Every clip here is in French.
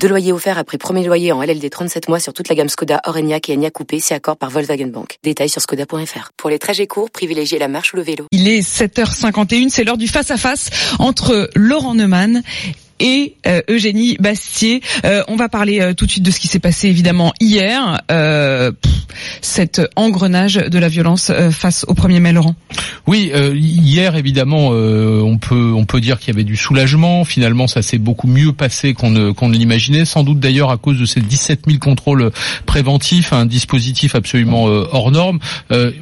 Deux loyers offerts après premier loyer en LLD 37 mois sur toute la gamme Skoda, Orenia et Enya Coupé, si accord par Volkswagen Bank. Détails sur skoda.fr. Pour les trajets courts, privilégiez la marche ou le vélo. Il est 7h51, c'est l'heure du face-à-face entre Laurent Neumann et euh, Eugénie Bastier. Euh, on va parler euh, tout de suite de ce qui s'est passé évidemment hier, cet engrenage de la violence face au premier mai Laurent. Oui, hier évidemment on peut on peut dire qu'il y avait du soulagement. Finalement, ça s'est beaucoup mieux passé qu'on ne qu'on ne l'imaginait. Sans doute d'ailleurs à cause de ces 17 000 contrôles préventifs, un dispositif absolument hors norme.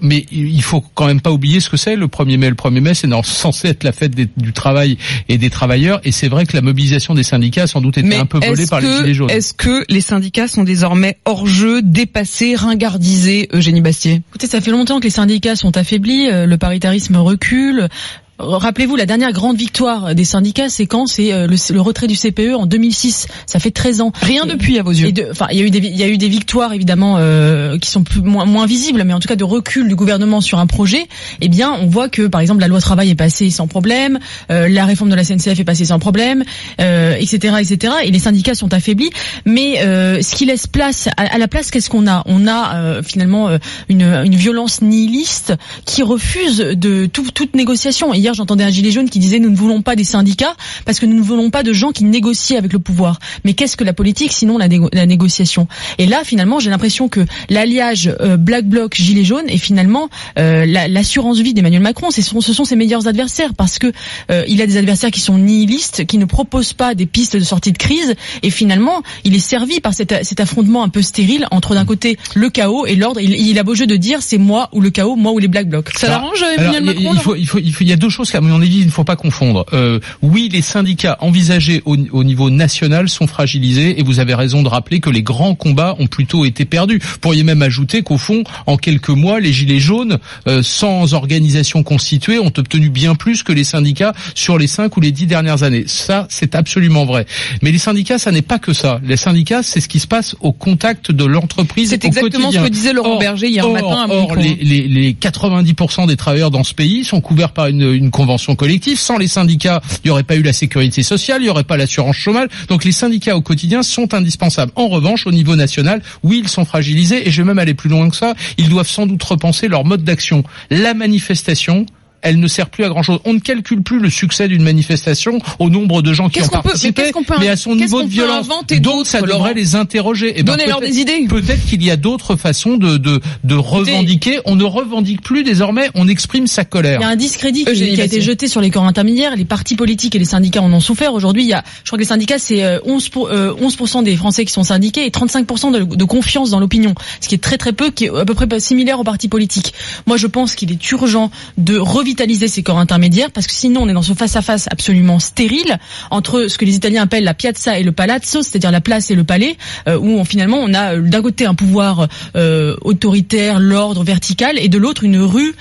mais il faut quand même pas oublier ce que c'est le 1er mai. Le 1er mai, c'est censé être la fête du travail et des travailleurs. Et c'est vrai que la mobilisation des syndicats a sans doute été un peu volée par les Gilets jaunes. Est-ce que les syndicats sont désormais hors jeu, dépassés, ringardisés, Eugénie Bastier Écoutez, ça fait longtemps que les syndicats sont affaiblis, euh, le paritarisme recule, Rappelez-vous, la dernière grande victoire des syndicats, c'est quand C'est euh, le, retrait du CPE en 2006. Ça fait 13 ans. Rien depuis à vos yeux. Enfin, il y a eu des, il y a eu des victoires évidemment euh, qui sont plus, moins, moins visibles, mais en tout cas de recul du gouvernement sur un projet. Eh bien, on voit que par exemple la loi travail est passée sans problème, euh, la réforme de la CNCF est passée sans problème, etc., etc. Et les syndicats sont affaiblis. Mais ce qui laisse place à, la place, qu'est-ce qu'on a? On a finalement une, une violence nihiliste qui refuse de tout, toute négociation hier, j'entendais un gilet jaune qui disait nous ne voulons pas des syndicats parce que nous ne voulons pas de gens qui négocient avec le pouvoir. Mais qu'est-ce que la politique sinon la, négociation? Et là, finalement, j'ai l'impression que l'alliage euh, Black Bloc gilet jaune est finalement euh, l'assurance vie d'Emmanuel Macron. Ce sont, ce sont ses meilleurs adversaires parce que euh, il a des adversaires qui sont nihilistes, qui ne proposent pas des pistes de sortie de crise. Et finalement, il est servi par cet, cet affrontement un peu stérile entre d'un côté le chaos et l'ordre. Il, a beau jeu de dire c'est moi ou le chaos, moi ou les Black Blocs. Ça l'arrange, Emmanuel Macron il, faut, il, faut, il, faut, il y a deux choses qu'à mon avis il ne faut pas confondre. Euh, oui, les syndicats envisagés au, niveau national sont fragilisés et vous avez raison de rappeler que les grands combats ont plutôt été perdus. Vous pourriez même ajouter qu'au fond, en quelques mois, les gilets jaunes, euh, sans organisation constituée, ont obtenu bien plus que les syndicats sur les cinq ou les dix dernières années. Ça, c'est absolument vrai. Mais les syndicats, ça n'est pas que ça. Les syndicats, c'est ce qui se passe au contact de l'entreprise C'est exactement ce que disait Laurent Berger hier matin. or les, les, les 90% des travailleurs dans ce pays sont couverts par une, une convention collective. Sans les syndicats, il n'y aurait pas eu la sécurité sociale, il n'y aurait pas l'assurance chômage. Donc les syndicats au quotidien sont indispensables. En revanche, au niveau national, oui, ils sont fragilisés et je vais même aller plus loin que ça. Ils doivent sans doute repenser leur mode d'action. La manifestation, elle ne sert plus à grand chose. On ne calcule plus le succès d'une manifestation au nombre de gens qui ont participé, mais, à son niveau de violence. Donc ça devrait les interroger. Et eh ben, Donnez-leur des idées. Peut-être qu'il y a d'autres façons de, de, de revendiquer. On ne revendique plus désormais, on exprime sa colère. Il y a un discrédit qui, a été jeté sur les corps intermédiaires. Les partis politiques et les syndicats en ont souffert. Aujourd'hui, il y a, je crois que les syndicats, c'est 11, euh, 11 euh, des Français qui sont syndiqués et 35% de, de confiance dans l'opinion. Ce qui est très très peu, qui est à peu près similaire aux partis politiques. Moi, je pense qu'il est urgent de revitaliser revitaliser ces corps intermédiaires parce que sinon on est dans ce face-à-face absolument stérile entre ce que les Italiens appellent la piazza et le palazzo, c'est-à-dire la place et le palais, euh, où on, finalement on a euh, d'un côté un pouvoir euh, autoritaire, l'ordre vertical, et de l'autre une rue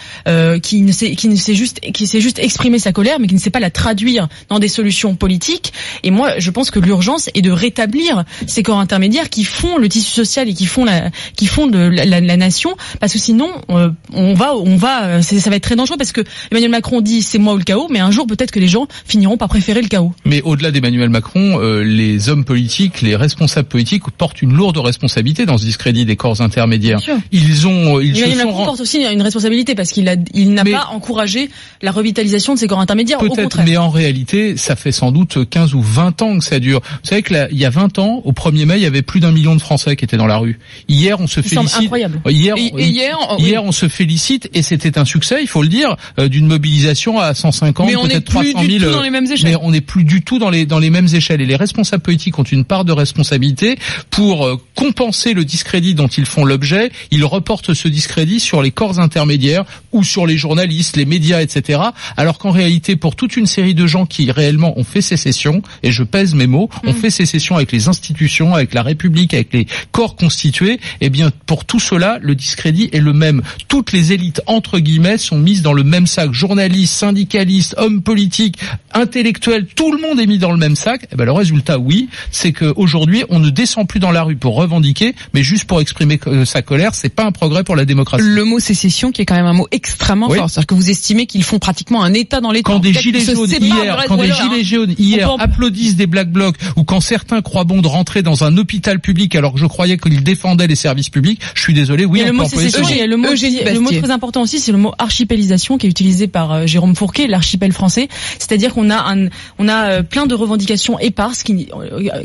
qui ne sait qui ne sait juste qui sait juste exprimer sa colère, mais qui ne sait pas la traduire dans des solutions politiques. Et moi, je pense que l'urgence est de rétablir ces corps intermédiaires qui font le tissu social et qui font la qui font de la, la, nation, parce que sinon on va on va ça va être très dangereux parce que Emmanuel Macron dit c'est moi ou le chaos, mais un jour peut-être que les gens finiront par préférer le chaos. Mais au-delà d'Emmanuel Macron, euh, les hommes politiques, les responsables politiques portent une lourde responsabilité dans ce discrédit des corps intermédiaires. Ils ont, ils Emmanuel Macron porte aussi une responsabilité parce qu'il a, il n'a pas encouragé la revitalisation de ces corps intermédiaires. Peut-être, mais en réalité, ça fait sans doute 15 ou 20 ans que ça dure. Vous savez que il y a 20 ans, au 1er mai, il y avait plus d'un million de Français qui étaient dans la rue. Hier, on se félicite. Incroyable. Hier, hier, hier, on se félicite et c'était un succès, il faut le dire, euh, d'une mobilisation à 150, peut-être 300 000. Dans les mêmes. Mais on n'est plus du tout dans les dans les mêmes échelles. Et les responsables politiques ont une part de responsabilité pour euh, compenser le discrédit dont ils font l'objet. Ils reportent ce discrédit sur les corps intermédiaires ou sur les journalistes, les médias, etc. Alors qu'en réalité, pour toute une série de gens qui réellement ont fait sécession, et je pèse mes mots, ont mm. fait sécession avec les institutions, avec la République, avec les corps constitués, eh bien pour tout cela, le discrédit est le même. Toutes les élites entre guillemets sont mises dans le même sac. Journalistes, syndicalistes, hommes politiques, intellectuels, tout le monde est mis dans le même sac. Eh ben, le résultat, oui, c'est qu'aujourd'hui, on ne descend plus dans la rue pour revendiquer, mais juste pour exprimer euh, sa colère. C'est pas un progrès pour la démocratie. Le mot sécession, qui est quand même un mot extrêmement fort, c'est-à-dire que vous estimez qu'ils font pratiquement un État dans l'État. Quand des gilets jaunes hier, quand des gilets jaunes hier applaudissent des black blocs, ou quand certains croient bon de rentrer dans un hôpital public alors que je croyais qu'ils défendaient les services publics, je suis désolé. Oui, le mot sécession, le mot très important aussi, c'est le mot archipélisation qui est utilisé par euh, Jérôme Fourquet, l'archipel français. C'est-à-dire qu'on a un, on a euh, plein de revendications éparses qui,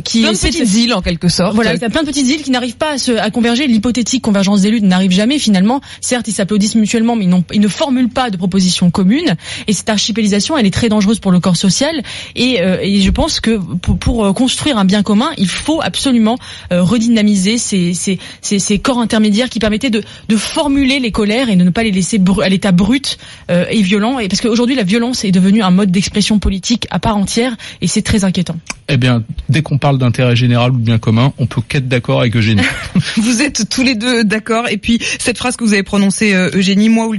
qui plein de petites îles en quelque sorte. Voilà, il y a plein de petites îles qui n'arrivent pas à, se, à converger. L'hypothétique convergence des luttes n'arrive jamais finalement. Certes, ils s'applaudissent mutuellement, mais ils, ils, ne formulent pas de propositions communes. Et cette archipélisation, elle est très dangereuse pour le corps social. Et, euh, et je pense que pour, pour, euh, construire un bien commun, il faut absolument euh, redynamiser ces, ces, ces, ces, corps intermédiaires qui permettaient de, de, formuler les colères et de ne pas les laisser à l'état brut euh, et violent. Et parce qu'aujourd'hui, la violence est devenue un mode d'expression politique à part entière, et c'est très inquiétant. Eh bien, dès qu'on parle d'intérêt général ou de bien commun, on peut qu'être d'accord avec Eugénie. vous êtes tous les deux d'accord. Et puis cette phrase que vous avez prononcée, Eugénie, moi ou le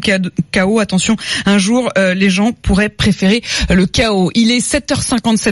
chaos. Attention, un jour, les gens pourraient préférer le chaos. Il est 7h57.